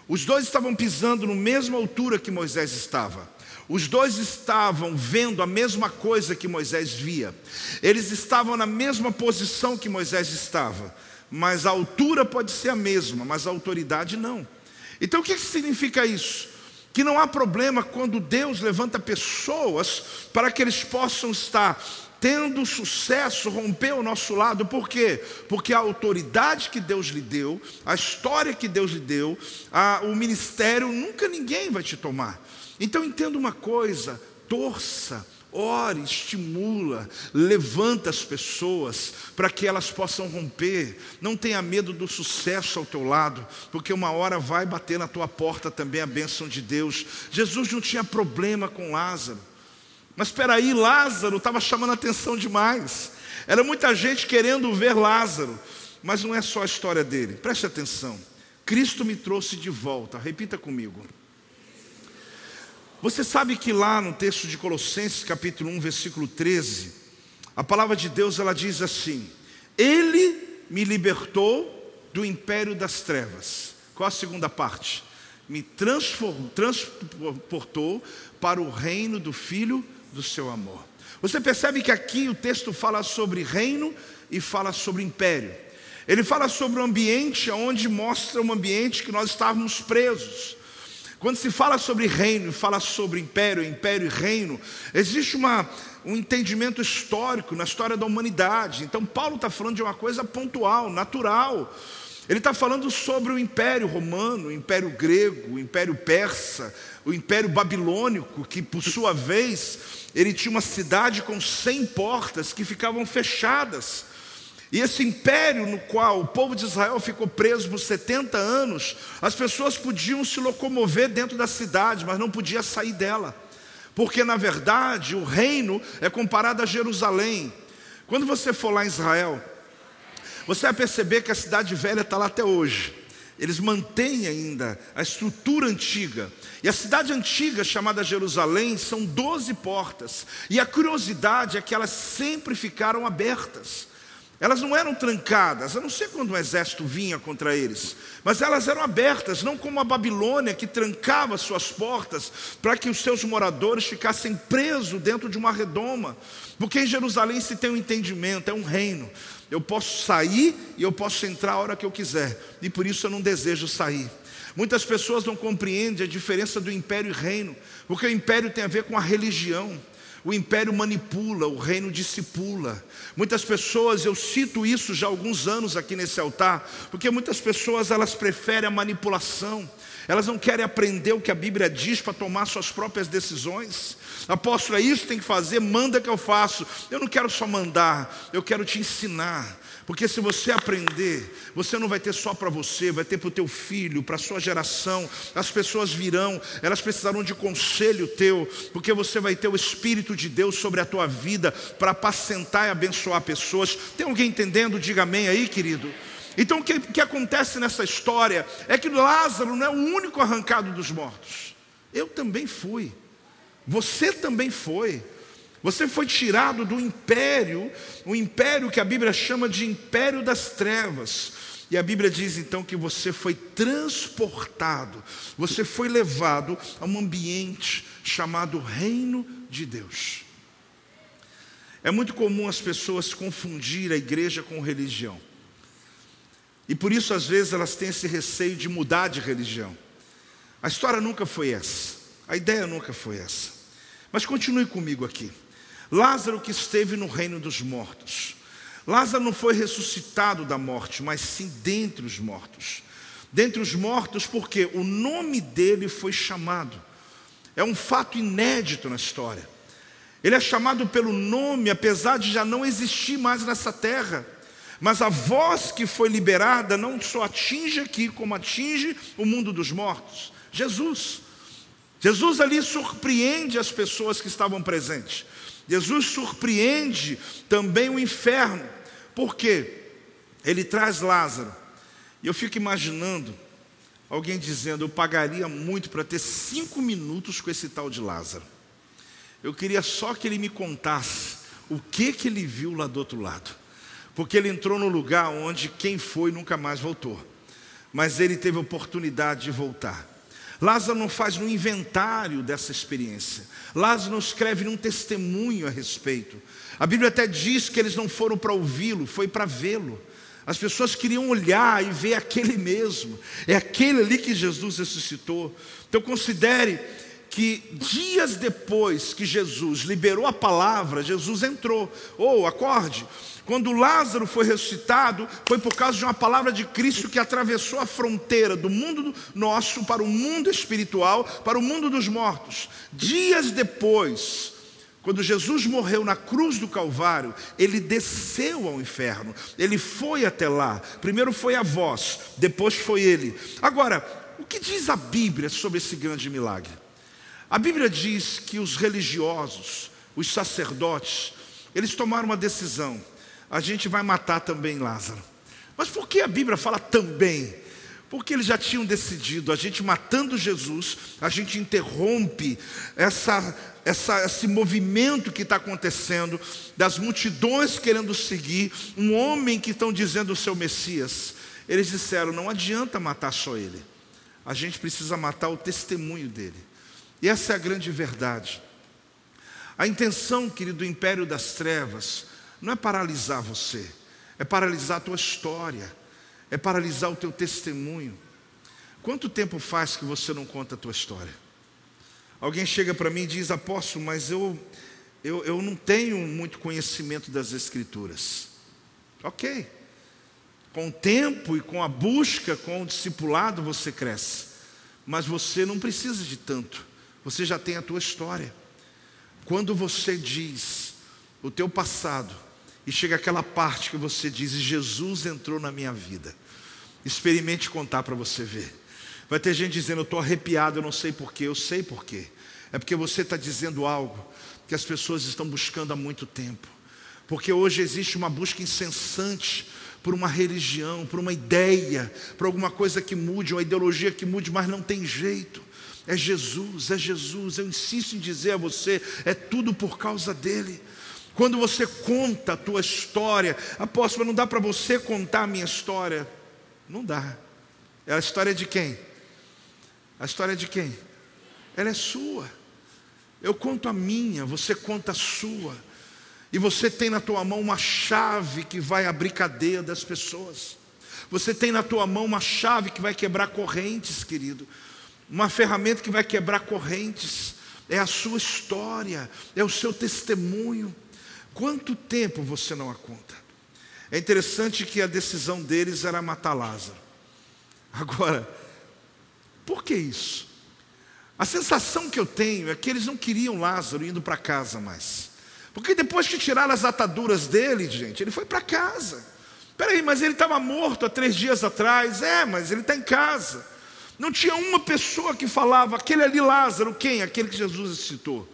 Os dois estavam pisando na mesma altura que Moisés estava. Os dois estavam vendo a mesma coisa que Moisés via. Eles estavam na mesma posição que Moisés estava. mas a altura pode ser a mesma, mas a autoridade não. Então o que significa isso? Que não há problema quando Deus levanta pessoas para que eles possam estar tendo sucesso, romper o nosso lado, por quê? Porque a autoridade que Deus lhe deu, a história que Deus lhe deu, a, o ministério, nunca ninguém vai te tomar. Então entenda uma coisa: torça, ore, estimula, levanta as pessoas para que elas possam romper. Não tenha medo do sucesso ao teu lado, porque uma hora vai bater na tua porta também a bênção de Deus. Jesus não tinha problema com Lázaro. Mas espera aí, Lázaro estava chamando atenção demais. Era muita gente querendo ver Lázaro, mas não é só a história dele. Preste atenção. Cristo me trouxe de volta. Repita comigo. Você sabe que lá no texto de Colossenses, capítulo 1, versículo 13, a palavra de Deus ela diz assim: Ele me libertou do império das trevas. Qual a segunda parte? Me transportou para o reino do Filho do seu amor. Você percebe que aqui o texto fala sobre reino e fala sobre império. Ele fala sobre o ambiente onde mostra um ambiente que nós estávamos presos. Quando se fala sobre reino, fala sobre império, império e reino, existe uma, um entendimento histórico na história da humanidade. Então, Paulo está falando de uma coisa pontual, natural. Ele está falando sobre o império romano, o império grego, o império persa, o império babilônico, que por sua vez, ele tinha uma cidade com cem portas que ficavam fechadas. E esse império no qual o povo de Israel ficou preso por 70 anos, as pessoas podiam se locomover dentro da cidade, mas não podia sair dela. Porque na verdade o reino é comparado a Jerusalém. Quando você for lá em Israel, você vai perceber que a cidade velha está lá até hoje. Eles mantêm ainda a estrutura antiga. E a cidade antiga, chamada Jerusalém, são doze portas. E a curiosidade é que elas sempre ficaram abertas. Elas não eram trancadas, a não ser quando um exército vinha contra eles, mas elas eram abertas, não como a Babilônia que trancava suas portas para que os seus moradores ficassem presos dentro de uma redoma. Porque em Jerusalém se tem um entendimento, é um reino. Eu posso sair e eu posso entrar a hora que eu quiser, e por isso eu não desejo sair. Muitas pessoas não compreendem a diferença do império e reino, porque o império tem a ver com a religião. O império manipula, o reino discipula. Muitas pessoas, eu cito isso já há alguns anos aqui nesse altar, porque muitas pessoas elas preferem a manipulação. Elas não querem aprender o que a Bíblia diz para tomar suas próprias decisões. Apóstolo, é isso tem que fazer, manda que eu faço. Eu não quero só mandar, eu quero te ensinar. Porque se você aprender, você não vai ter só para você, vai ter para o teu filho, para a sua geração. As pessoas virão, elas precisarão de conselho teu, porque você vai ter o Espírito de Deus sobre a tua vida para apacentar e abençoar pessoas. Tem alguém entendendo? Diga amém aí, querido. Então o que, que acontece nessa história é que Lázaro não é o único arrancado dos mortos. Eu também fui. Você também foi. Você foi tirado do império, o império que a Bíblia chama de império das trevas. E a Bíblia diz então que você foi transportado, você foi levado a um ambiente chamado Reino de Deus. É muito comum as pessoas confundir a igreja com religião. E por isso, às vezes, elas têm esse receio de mudar de religião. A história nunca foi essa, a ideia nunca foi essa. Mas continue comigo aqui. Lázaro que esteve no reino dos mortos. Lázaro não foi ressuscitado da morte, mas sim dentre os mortos. Dentre os mortos, porque o nome dele foi chamado. É um fato inédito na história. Ele é chamado pelo nome, apesar de já não existir mais nessa terra. Mas a voz que foi liberada não só atinge aqui, como atinge o mundo dos mortos. Jesus. Jesus ali surpreende as pessoas que estavam presentes. Jesus surpreende também o inferno. Por quê? Ele traz Lázaro. E eu fico imaginando alguém dizendo: Eu pagaria muito para ter cinco minutos com esse tal de Lázaro. Eu queria só que ele me contasse o que, que ele viu lá do outro lado. Porque ele entrou no lugar onde quem foi nunca mais voltou. Mas ele teve oportunidade de voltar. Lázaro não faz um inventário dessa experiência. Lázaro não escreve num testemunho a respeito. A Bíblia até diz que eles não foram para ouvi-lo, foi para vê-lo. As pessoas queriam olhar e ver aquele mesmo. É aquele ali que Jesus ressuscitou. Então considere que dias depois que Jesus liberou a palavra, Jesus entrou. Ou oh, acorde, quando Lázaro foi ressuscitado, foi por causa de uma palavra de Cristo que atravessou a fronteira do mundo nosso para o mundo espiritual, para o mundo dos mortos. Dias depois, quando Jesus morreu na cruz do Calvário, ele desceu ao inferno, ele foi até lá. Primeiro foi a voz, depois foi ele. Agora, o que diz a Bíblia sobre esse grande milagre? A Bíblia diz que os religiosos, os sacerdotes, eles tomaram uma decisão: a gente vai matar também Lázaro. Mas por que a Bíblia fala também? Porque eles já tinham decidido, a gente matando Jesus, a gente interrompe essa essa, esse movimento que está acontecendo, das multidões querendo seguir um homem que estão dizendo o seu Messias. Eles disseram: não adianta matar só ele, a gente precisa matar o testemunho dele. E essa é a grande verdade. A intenção, querido, do império das trevas não é paralisar você, é paralisar a tua história, é paralisar o teu testemunho. Quanto tempo faz que você não conta a tua história? Alguém chega para mim e diz: Apóstolo, mas eu, eu, eu não tenho muito conhecimento das Escrituras. Ok. Com o tempo e com a busca, com o discipulado, você cresce. Mas você não precisa de tanto. Você já tem a tua história. Quando você diz o teu passado e chega aquela parte que você diz: Jesus entrou na minha vida. Experimente contar para você ver. Vai ter gente dizendo, eu estou arrepiado, eu não sei porquê, eu sei porquê. É porque você está dizendo algo que as pessoas estão buscando há muito tempo. Porque hoje existe uma busca incessante por uma religião, por uma ideia, por alguma coisa que mude, uma ideologia que mude, mas não tem jeito. É Jesus, é Jesus. Eu insisto em dizer a você, é tudo por causa dele. Quando você conta a tua história, apóstolo, não dá para você contar a minha história. Não dá. É a história de quem? A história de quem? Ela é sua. Eu conto a minha, você conta a sua. E você tem na tua mão uma chave que vai abrir cadeia das pessoas. Você tem na tua mão uma chave que vai quebrar correntes, querido. Uma ferramenta que vai quebrar correntes. É a sua história, é o seu testemunho. Quanto tempo você não a conta? É interessante que a decisão deles era matar Lázaro. Agora, por que isso? A sensação que eu tenho é que eles não queriam Lázaro indo para casa mais. Porque depois que tiraram as ataduras dele, gente, ele foi para casa. Peraí, mas ele estava morto há três dias atrás. É, mas ele está em casa. Não tinha uma pessoa que falava, aquele ali Lázaro, quem? Aquele que Jesus ressuscitou.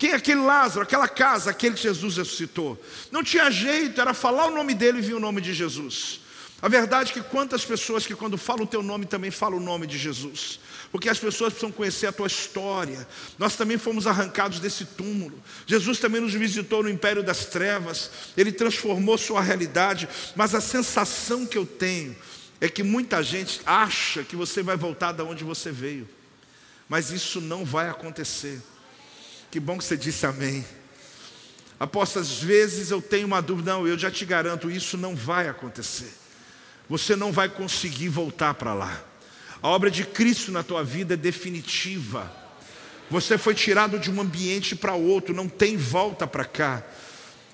Quem é aquele Lázaro? Aquela casa, aquele que Jesus ressuscitou. Não tinha jeito, era falar o nome dele e vir o nome de Jesus. A verdade é que quantas pessoas que quando falam o teu nome também falam o nome de Jesus. Porque as pessoas precisam conhecer a tua história. Nós também fomos arrancados desse túmulo. Jesus também nos visitou no império das trevas. Ele transformou sua realidade, mas a sensação que eu tenho é que muita gente acha que você vai voltar da onde você veio. Mas isso não vai acontecer. Que bom que você disse amém. Aposto, às vezes eu tenho uma dúvida, não, eu já te garanto, isso não vai acontecer você não vai conseguir voltar para lá. A obra de Cristo na tua vida é definitiva. Você foi tirado de um ambiente para outro, não tem volta para cá.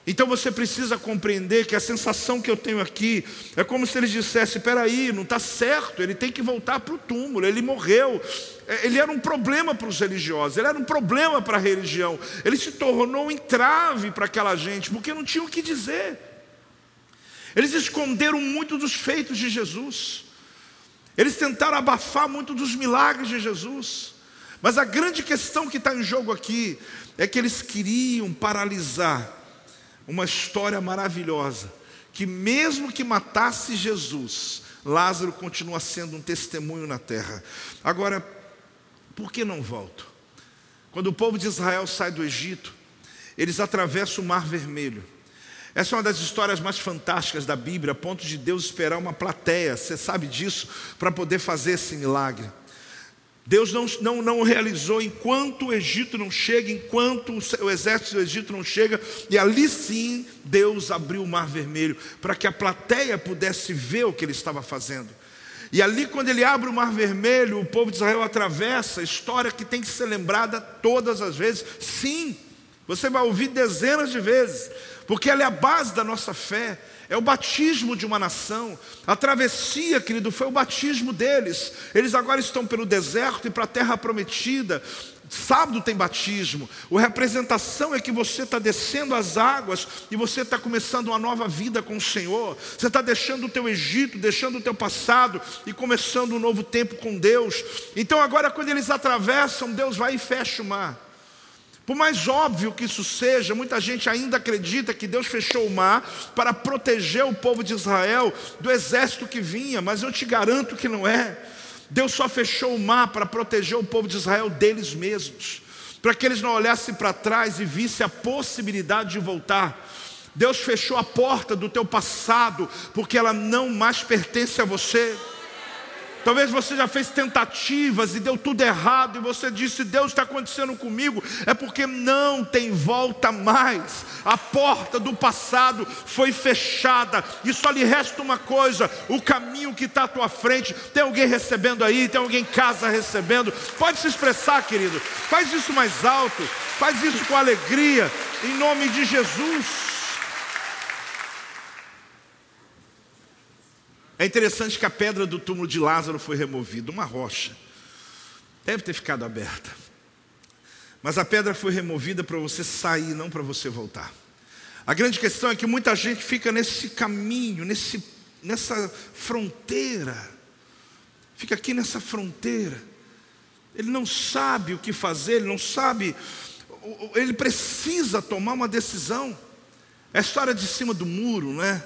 Então você precisa compreender que a sensação que eu tenho aqui é como se eles dissessem: peraí, não está certo, ele tem que voltar para o túmulo, ele morreu. É, ele era um problema para os religiosos, ele era um problema para a religião, ele se tornou um entrave para aquela gente, porque não tinha o que dizer. Eles esconderam muito dos feitos de Jesus. Eles tentaram abafar muito dos milagres de Jesus. Mas a grande questão que está em jogo aqui é que eles queriam paralisar uma história maravilhosa. Que mesmo que matasse Jesus, Lázaro continua sendo um testemunho na terra. Agora, por que não volto? Quando o povo de Israel sai do Egito, eles atravessam o Mar Vermelho. Essa é uma das histórias mais fantásticas da Bíblia, a ponto de Deus esperar uma plateia, você sabe disso, para poder fazer esse milagre. Deus não, não, não realizou enquanto o Egito não chega, enquanto o exército do Egito não chega, e ali sim Deus abriu o mar vermelho, para que a plateia pudesse ver o que ele estava fazendo. E ali, quando ele abre o mar vermelho, o povo de Israel atravessa, história que tem que ser lembrada todas as vezes. Sim, você vai ouvir dezenas de vezes, porque ela é a base da nossa fé. É o batismo de uma nação. A travessia, querido, foi o batismo deles. Eles agora estão pelo deserto e para a terra prometida. Sábado tem batismo. A representação é que você está descendo as águas e você está começando uma nova vida com o Senhor. Você está deixando o teu Egito, deixando o teu passado e começando um novo tempo com Deus. Então agora quando eles atravessam, Deus vai e fecha o mar. Por mais óbvio que isso seja, muita gente ainda acredita que Deus fechou o mar para proteger o povo de Israel do exército que vinha, mas eu te garanto que não é. Deus só fechou o mar para proteger o povo de Israel deles mesmos, para que eles não olhassem para trás e vissem a possibilidade de voltar. Deus fechou a porta do teu passado, porque ela não mais pertence a você. Talvez você já fez tentativas e deu tudo errado, e você disse: Deus está acontecendo comigo, é porque não tem volta mais. A porta do passado foi fechada, e só lhe resta uma coisa: o caminho que está à tua frente. Tem alguém recebendo aí, tem alguém em casa recebendo. Pode se expressar, querido, faz isso mais alto, faz isso com alegria, em nome de Jesus. É interessante que a pedra do túmulo de Lázaro foi removida, uma rocha. Deve ter ficado aberta. Mas a pedra foi removida para você sair, não para você voltar. A grande questão é que muita gente fica nesse caminho, nesse, nessa fronteira. Fica aqui nessa fronteira. Ele não sabe o que fazer, ele não sabe. Ele precisa tomar uma decisão. É a história de cima do muro, não é?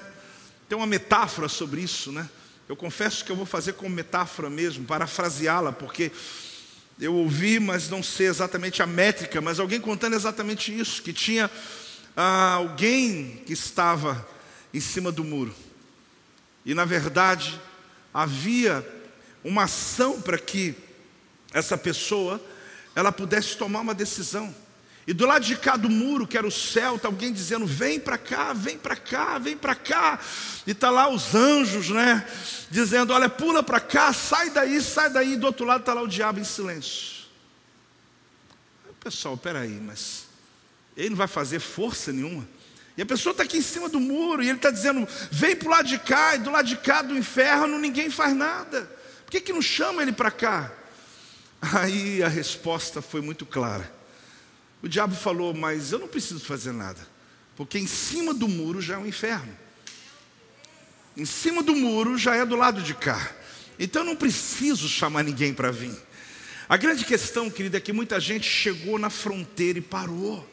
Tem uma metáfora sobre isso, né? Eu confesso que eu vou fazer como metáfora mesmo, parafraseá-la, porque eu ouvi, mas não sei exatamente a métrica, mas alguém contando exatamente isso, que tinha ah, alguém que estava em cima do muro. E na verdade, havia uma ação para que essa pessoa ela pudesse tomar uma decisão. E do lado de cá do muro, que era o céu, está alguém dizendo: vem para cá, vem para cá, vem para cá. E está lá os anjos, né? Dizendo: olha, pula para cá, sai daí, sai daí. E do outro lado está lá o diabo em silêncio. Pessoal, peraí, mas ele não vai fazer força nenhuma. E a pessoa está aqui em cima do muro e ele está dizendo: vem para o lado de cá, e do lado de cá do inferno ninguém faz nada. Por que, que não chama ele para cá? Aí a resposta foi muito clara. O diabo falou: Mas eu não preciso fazer nada, porque em cima do muro já é um inferno. Em cima do muro já é do lado de cá. Então eu não preciso chamar ninguém para vir. A grande questão, querida, é que muita gente chegou na fronteira e parou.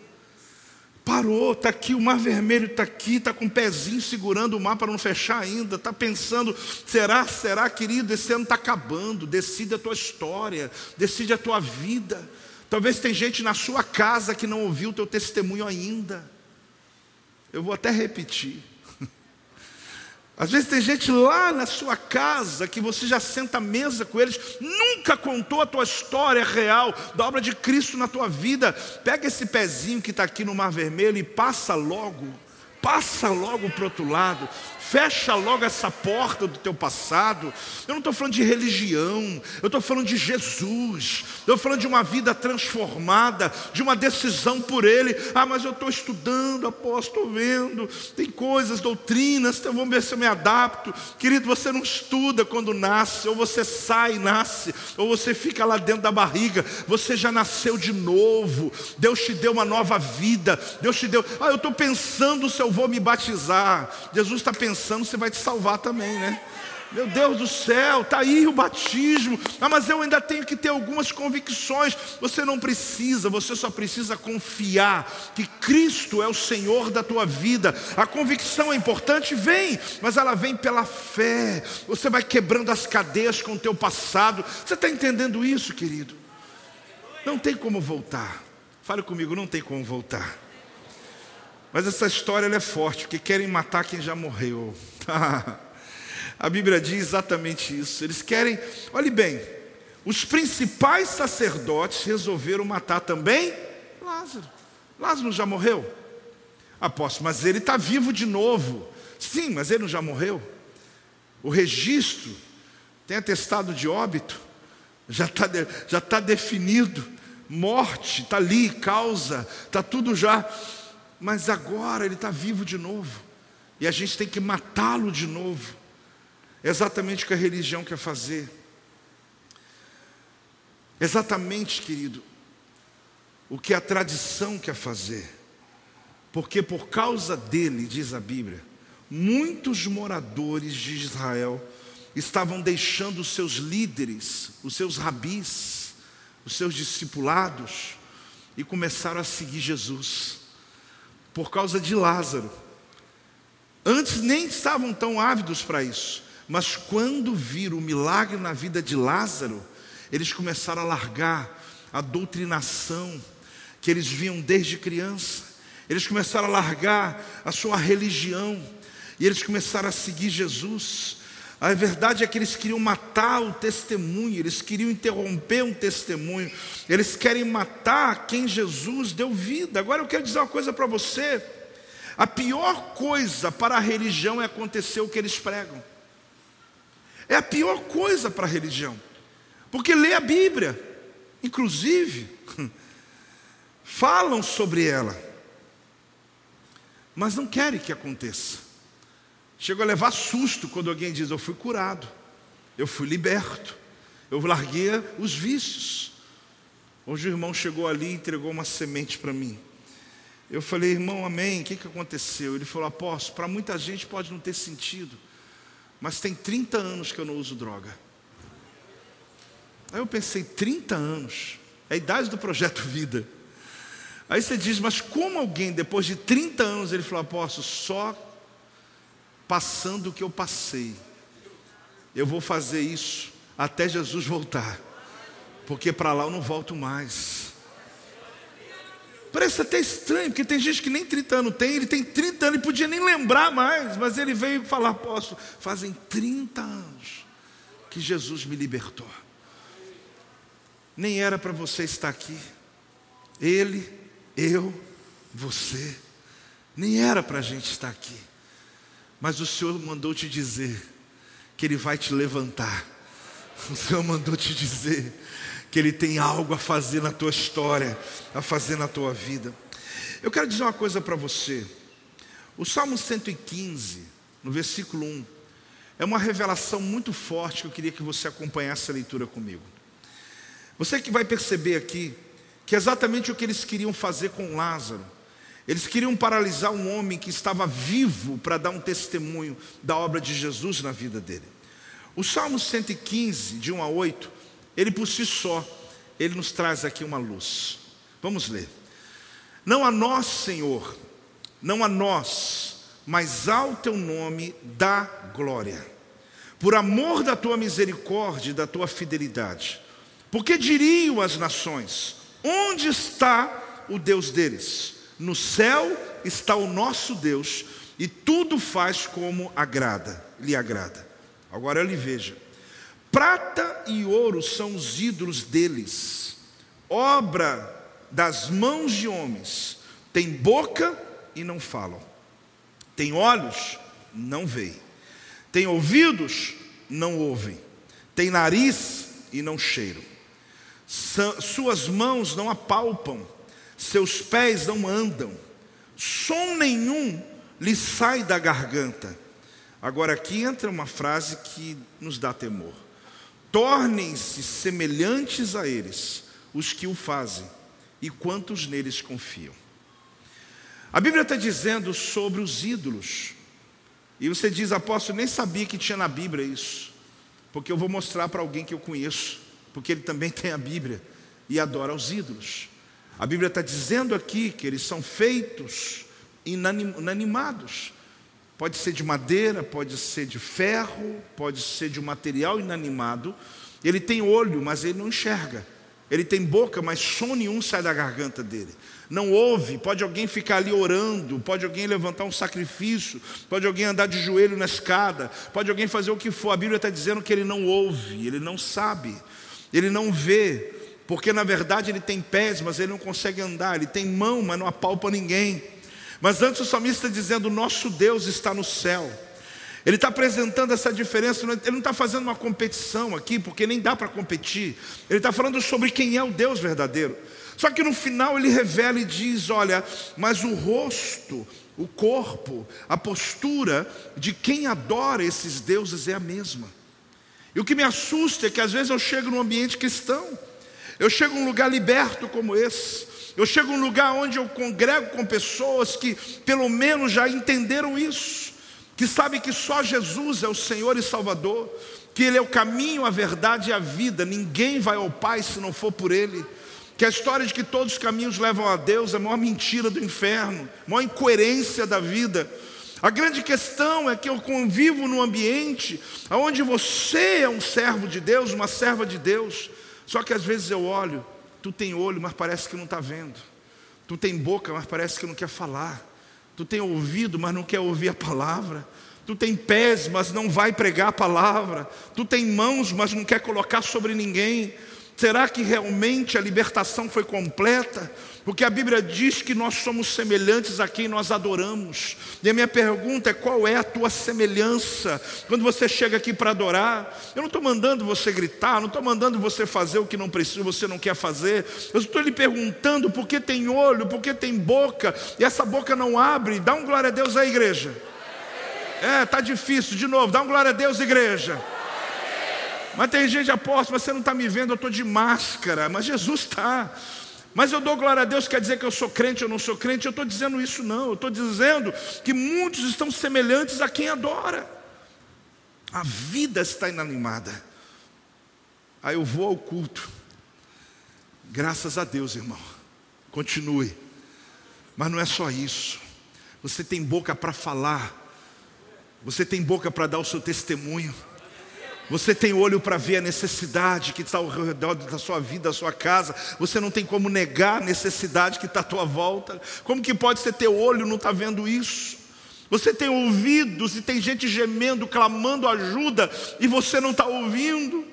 Parou, está aqui, o mar vermelho está aqui, está com o um pezinho segurando o mar para não fechar ainda, está pensando, será, será, querido, esse ano está acabando, decide a tua história, decide a tua vida. Talvez tem gente na sua casa que não ouviu o teu testemunho ainda. Eu vou até repetir. Às vezes tem gente lá na sua casa que você já senta à mesa com eles, nunca contou a tua história real da obra de Cristo na tua vida. Pega esse pezinho que está aqui no Mar Vermelho e passa logo, passa logo para o outro lado. Fecha logo essa porta do teu passado. Eu não estou falando de religião, eu estou falando de Jesus. Eu estou falando de uma vida transformada, de uma decisão por Ele. Ah, mas eu estou estudando, após estou vendo, tem coisas, doutrinas, então vamos ver se eu me adapto. Querido, você não estuda quando nasce, ou você sai e nasce, ou você fica lá dentro da barriga. Você já nasceu de novo. Deus te deu uma nova vida. Deus te deu. Ah, eu estou pensando se eu vou me batizar. Jesus está pensando você vai te salvar também, né? Meu Deus do céu, está aí o batismo. Ah, mas eu ainda tenho que ter algumas convicções. Você não precisa, você só precisa confiar que Cristo é o Senhor da tua vida. A convicção é importante, vem, mas ela vem pela fé. Você vai quebrando as cadeias com o teu passado. Você está entendendo isso, querido? Não tem como voltar. Fale comigo, não tem como voltar. Mas essa história é forte, porque querem matar quem já morreu. A Bíblia diz exatamente isso. Eles querem, olhe bem, os principais sacerdotes resolveram matar também Lázaro. Lázaro já morreu? Apóstolo, mas ele está vivo de novo. Sim, mas ele não já morreu? O registro tem atestado de óbito, já está já tá definido, morte, está ali, causa, está tudo já. Mas agora ele está vivo de novo. E a gente tem que matá-lo de novo. É exatamente o que a religião quer fazer. Exatamente, querido, o que a tradição quer fazer. Porque por causa dele, diz a Bíblia, muitos moradores de Israel estavam deixando os seus líderes, os seus rabis, os seus discipulados e começaram a seguir Jesus. Por causa de Lázaro. Antes nem estavam tão ávidos para isso, mas quando viram o milagre na vida de Lázaro, eles começaram a largar a doutrinação que eles viam desde criança. Eles começaram a largar a sua religião e eles começaram a seguir Jesus. A verdade é que eles queriam matar o testemunho, eles queriam interromper um testemunho, eles querem matar quem Jesus deu vida. Agora eu quero dizer uma coisa para você: a pior coisa para a religião é acontecer o que eles pregam, é a pior coisa para a religião, porque lê a Bíblia, inclusive, falam sobre ela, mas não querem que aconteça. Chego a levar susto quando alguém diz: Eu fui curado, eu fui liberto, eu larguei os vícios. Hoje o irmão chegou ali e entregou uma semente para mim. Eu falei, irmão, amém, o que, que aconteceu? Ele falou, apóstolo, para muita gente pode não ter sentido, mas tem 30 anos que eu não uso droga. Aí eu pensei, 30 anos, é a idade do projeto Vida. Aí você diz, mas como alguém, depois de 30 anos, ele falou, apóstolo, só passando o que eu passei, eu vou fazer isso até Jesus voltar, porque para lá eu não volto mais. Parece até estranho, porque tem gente que nem 30 anos tem, ele tem 30 anos e podia nem lembrar mais, mas ele veio falar, apóstolo, fazem 30 anos que Jesus me libertou. Nem era para você estar aqui. Ele, eu, você. Nem era para a gente estar aqui. Mas o Senhor mandou te dizer que Ele vai te levantar. O Senhor mandou te dizer que Ele tem algo a fazer na tua história, a fazer na tua vida. Eu quero dizer uma coisa para você. O Salmo 115, no versículo 1, é uma revelação muito forte que eu queria que você acompanhasse a leitura comigo. Você que vai perceber aqui que é exatamente o que eles queriam fazer com Lázaro eles queriam paralisar um homem que estava vivo para dar um testemunho da obra de Jesus na vida dele. O Salmo 115, de 1 a 8, ele por si só, ele nos traz aqui uma luz. Vamos ler. Não a nós, Senhor, não a nós, mas ao teu nome dá glória. Por amor da tua misericórdia e da tua fidelidade. Porque diriam as nações: onde está o Deus deles? No céu está o nosso Deus e tudo faz como agrada, lhe agrada. Agora ele veja. Prata e ouro são os ídolos deles, obra das mãos de homens. Tem boca e não falam. Tem olhos, não veem. Tem ouvidos, não ouvem. Tem nariz e não cheiram. Suas mãos não apalpam seus pés não andam, som nenhum lhe sai da garganta. Agora aqui entra uma frase que nos dá temor. Tornem-se semelhantes a eles os que o fazem e quantos neles confiam. A Bíblia está dizendo sobre os ídolos. E você diz, apóstolo, nem sabia que tinha na Bíblia isso. Porque eu vou mostrar para alguém que eu conheço, porque ele também tem a Bíblia e adora os ídolos. A Bíblia está dizendo aqui que eles são feitos inanimados. Pode ser de madeira, pode ser de ferro, pode ser de um material inanimado. Ele tem olho, mas ele não enxerga. Ele tem boca, mas som nenhum sai da garganta dele. Não ouve, pode alguém ficar ali orando, pode alguém levantar um sacrifício, pode alguém andar de joelho na escada, pode alguém fazer o que for. A Bíblia está dizendo que ele não ouve, ele não sabe. Ele não vê, porque na verdade ele tem pés, mas ele não consegue andar. Ele tem mão, mas não apalpa ninguém. Mas antes o salmista dizendo: Nosso Deus está no céu. Ele está apresentando essa diferença, ele não está fazendo uma competição aqui, porque nem dá para competir. Ele está falando sobre quem é o Deus verdadeiro. Só que no final ele revela e diz: Olha, mas o rosto, o corpo, a postura de quem adora esses deuses é a mesma. E o que me assusta é que às vezes eu chego num ambiente cristão, eu chego num lugar liberto como esse, eu chego num lugar onde eu congrego com pessoas que pelo menos já entenderam isso, que sabem que só Jesus é o Senhor e Salvador, que Ele é o caminho, a verdade e a vida, ninguém vai ao Pai se não for por Ele. Que a história de que todos os caminhos levam a Deus é a maior mentira do inferno, a maior incoerência da vida. A grande questão é que eu convivo num ambiente onde você é um servo de Deus, uma serva de Deus, só que às vezes eu olho Tu tem olho, mas parece que não está vendo. Tu tem boca, mas parece que não quer falar. Tu tem ouvido, mas não quer ouvir a palavra. Tu tem pés, mas não vai pregar a palavra. Tu tem mãos, mas não quer colocar sobre ninguém. Será que realmente a libertação foi completa? Porque a Bíblia diz que nós somos semelhantes a quem nós adoramos. E a minha pergunta é: qual é a tua semelhança? Quando você chega aqui para adorar, eu não estou mandando você gritar, não estou mandando você fazer o que não precisa, você não quer fazer. Eu estou lhe perguntando por que tem olho, por que tem boca, e essa boca não abre. Dá um glória a Deus aí, igreja. É, tá difícil. De novo, dá um glória a Deus, igreja. Mas tem gente apóstolo, você não está me vendo, eu estou de máscara, mas Jesus está. Mas eu dou glória a Deus, quer dizer que eu sou crente ou não sou crente? Eu estou dizendo isso não, eu estou dizendo que muitos estão semelhantes a quem adora. A vida está inanimada. Aí eu vou ao culto. Graças a Deus, irmão. Continue. Mas não é só isso. Você tem boca para falar. Você tem boca para dar o seu testemunho. Você tem olho para ver a necessidade que está ao redor da sua vida, da sua casa. Você não tem como negar a necessidade que está à tua volta. Como que pode ser ter olho e não está vendo isso? Você tem ouvidos e tem gente gemendo, clamando ajuda e você não está ouvindo.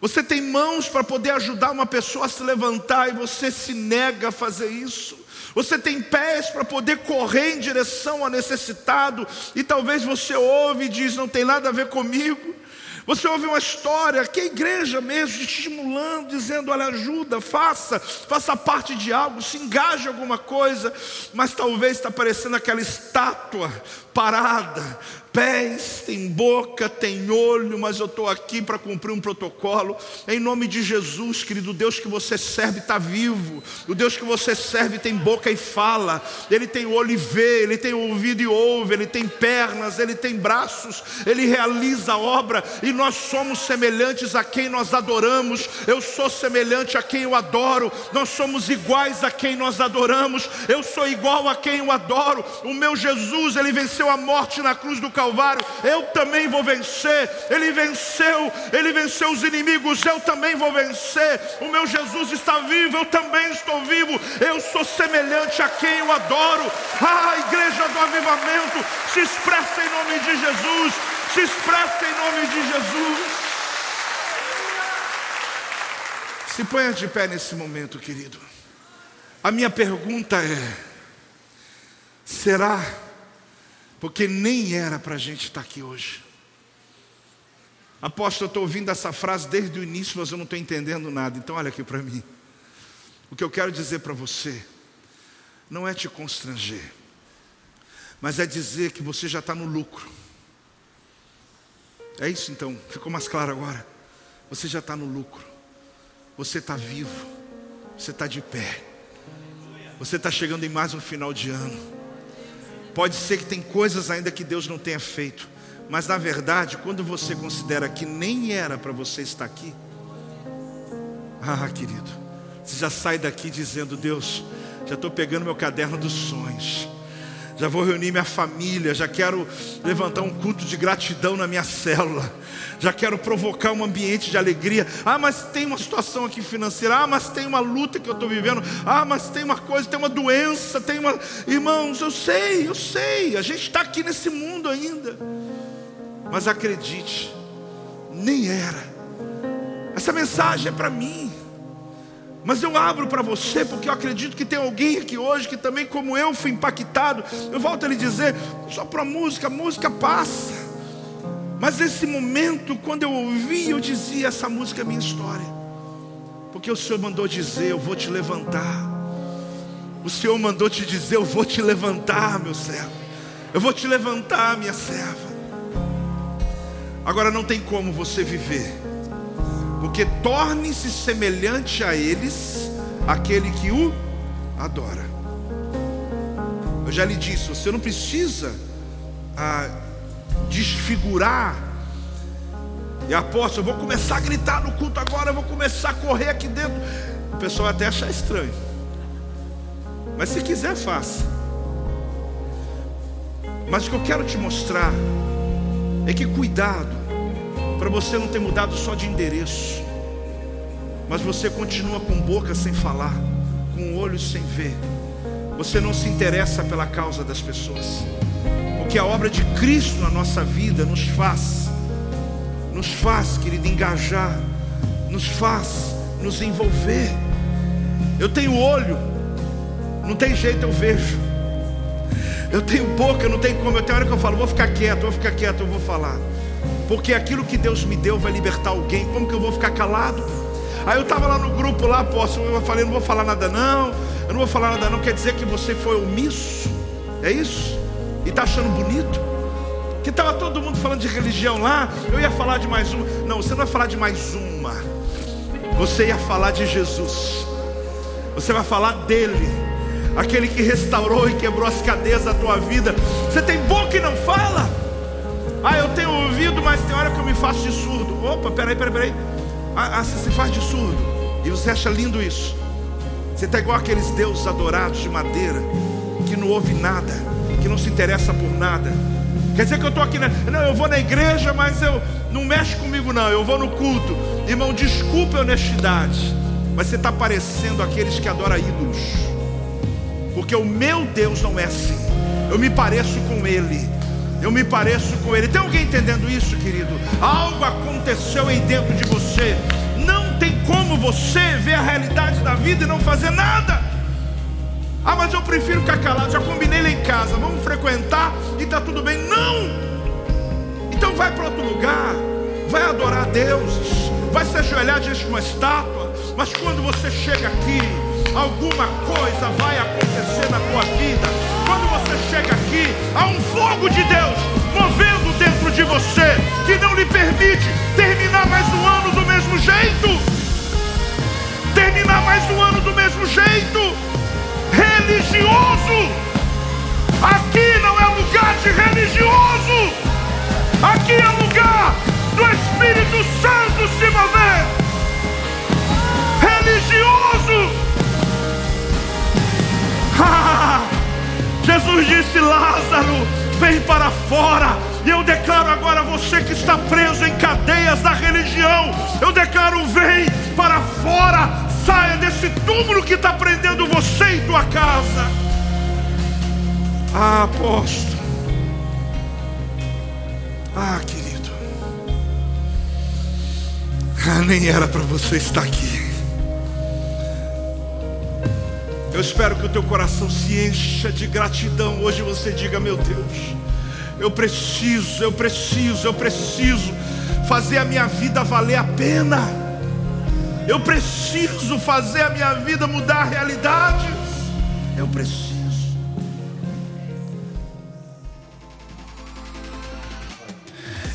Você tem mãos para poder ajudar uma pessoa a se levantar e você se nega a fazer isso. Você tem pés para poder correr em direção ao necessitado e talvez você ouve e diz: não tem nada a ver comigo. Você ouve uma história que a igreja mesmo estimulando, dizendo: olha, ajuda, faça, faça parte de algo, se engaje em alguma coisa, mas talvez está parecendo aquela estátua parada, pés, tem boca, tem olho, mas eu estou aqui para cumprir um protocolo. Em nome de Jesus, querido, o Deus que você serve está vivo. O Deus que você serve tem boca e fala. Ele tem olho e vê, ele tem ouvido e ouve, ele tem pernas, ele tem braços, ele realiza a obra. E nós somos semelhantes a quem nós adoramos. Eu sou semelhante a quem eu adoro. Nós somos iguais a quem nós adoramos. Eu sou igual a quem eu adoro. O meu Jesus, ele venceu a morte na cruz do Calvário Calvário, eu também vou vencer. Ele venceu, ele venceu os inimigos, eu também vou vencer. O meu Jesus está vivo, eu também estou vivo. Eu sou semelhante a quem eu adoro. Ah, igreja do avivamento, se expressa em nome de Jesus. Se expressa em nome de Jesus. Se ponha de pé nesse momento, querido. A minha pergunta é: será porque nem era para a gente estar aqui hoje. Apóstolo, eu estou ouvindo essa frase desde o início, mas eu não estou entendendo nada. Então, olha aqui para mim. O que eu quero dizer para você não é te constranger, mas é dizer que você já está no lucro. É isso então, ficou mais claro agora? Você já está no lucro, você está vivo, você está de pé, você está chegando em mais um final de ano. Pode ser que tem coisas ainda que Deus não tenha feito, mas na verdade, quando você considera que nem era para você estar aqui, ah, querido, você já sai daqui dizendo: Deus, já estou pegando meu caderno dos sonhos já vou reunir minha família, já quero levantar um culto de gratidão na minha célula, já quero provocar um ambiente de alegria. Ah, mas tem uma situação aqui financeira, ah, mas tem uma luta que eu estou vivendo, ah, mas tem uma coisa, tem uma doença, tem uma. Irmãos, eu sei, eu sei, a gente está aqui nesse mundo ainda, mas acredite, nem era. Essa mensagem é para mim. Mas eu abro para você porque eu acredito que tem alguém aqui hoje que também, como eu, foi impactado. Eu volto a lhe dizer: só para música, música passa. Mas nesse momento, quando eu ouvi, eu dizia: essa música é minha história. Porque o Senhor mandou dizer: eu vou te levantar. O Senhor mandou te dizer: eu vou te levantar, meu servo. Eu vou te levantar, minha serva. Agora não tem como você viver porque torne-se semelhante a eles aquele que o adora. Eu já lhe disse, você não precisa ah, desfigurar. E aposto, eu vou começar a gritar no culto agora, eu vou começar a correr aqui dentro. O pessoal até achar estranho. Mas se quiser, faça. Mas o que eu quero te mostrar é que cuidado para você não ter mudado só de endereço, mas você continua com boca sem falar, com olhos sem ver. Você não se interessa pela causa das pessoas. Porque a obra de Cristo na nossa vida nos faz, nos faz, querido, engajar, nos faz nos envolver. Eu tenho olho, não tem jeito, eu vejo. Eu tenho boca, não tem como. Eu tenho hora que eu falo, vou ficar quieto, vou ficar quieto, eu vou falar. Porque aquilo que Deus me deu vai libertar alguém. Como que eu vou ficar calado? Aí eu estava lá no grupo lá, apóstolo, eu falei, não vou falar nada não, eu não vou falar nada não, quer dizer que você foi omisso? É isso? E está achando bonito? Que estava todo mundo falando de religião lá, eu ia falar de mais uma. Não, você não vai falar de mais uma. Você ia falar de Jesus. Você vai falar dele. Aquele que restaurou e quebrou as cadeias da tua vida. Você tem boca e não fala? Ah, eu tenho ouvido, mas tem hora que eu me faço de surdo. Opa, peraí, peraí, peraí. Ah, ah, você se faz de surdo. E você acha lindo isso. Você está igual aqueles deuses adorados de madeira, que não ouve nada, que não se interessa por nada. Quer dizer que eu estou aqui, na... não, eu vou na igreja, mas eu não mexe comigo não, eu vou no culto. Irmão, desculpe a honestidade, mas você está parecendo aqueles que adoram ídolos. Porque o meu Deus não é assim. Eu me pareço com Ele. Eu me pareço com Ele. Tem alguém entendendo isso, querido? Algo aconteceu aí dentro de você. Não tem como você ver a realidade da vida e não fazer nada. Ah, mas eu prefiro ficar calado. Já combinei lá em casa. Vamos frequentar e tá tudo bem. Não! Então vai para outro lugar. Vai adorar a deuses. Vai se ajoelhar diante de uma estátua. Mas quando você chega aqui, alguma coisa vai acontecer na tua vida quando você chega aqui, há um fogo de Deus movendo dentro de você, que não lhe permite terminar mais um ano do mesmo jeito. Terminar mais um ano do mesmo jeito. Religioso. Aqui não é lugar de religioso. Aqui é lugar do Espírito Santo se mover. Religioso. Jesus disse: Lázaro, vem para fora. E eu declaro agora você que está preso em cadeias da religião, eu declaro: vem para fora, saia desse túmulo que está prendendo você e tua casa. Ah, apóstolo. Ah, querido. Ah, nem era para você estar aqui. Eu espero que o teu coração se encha de gratidão. Hoje você diga: Meu Deus, eu preciso, eu preciso, eu preciso fazer a minha vida valer a pena. Eu preciso fazer a minha vida mudar realidades. Eu preciso.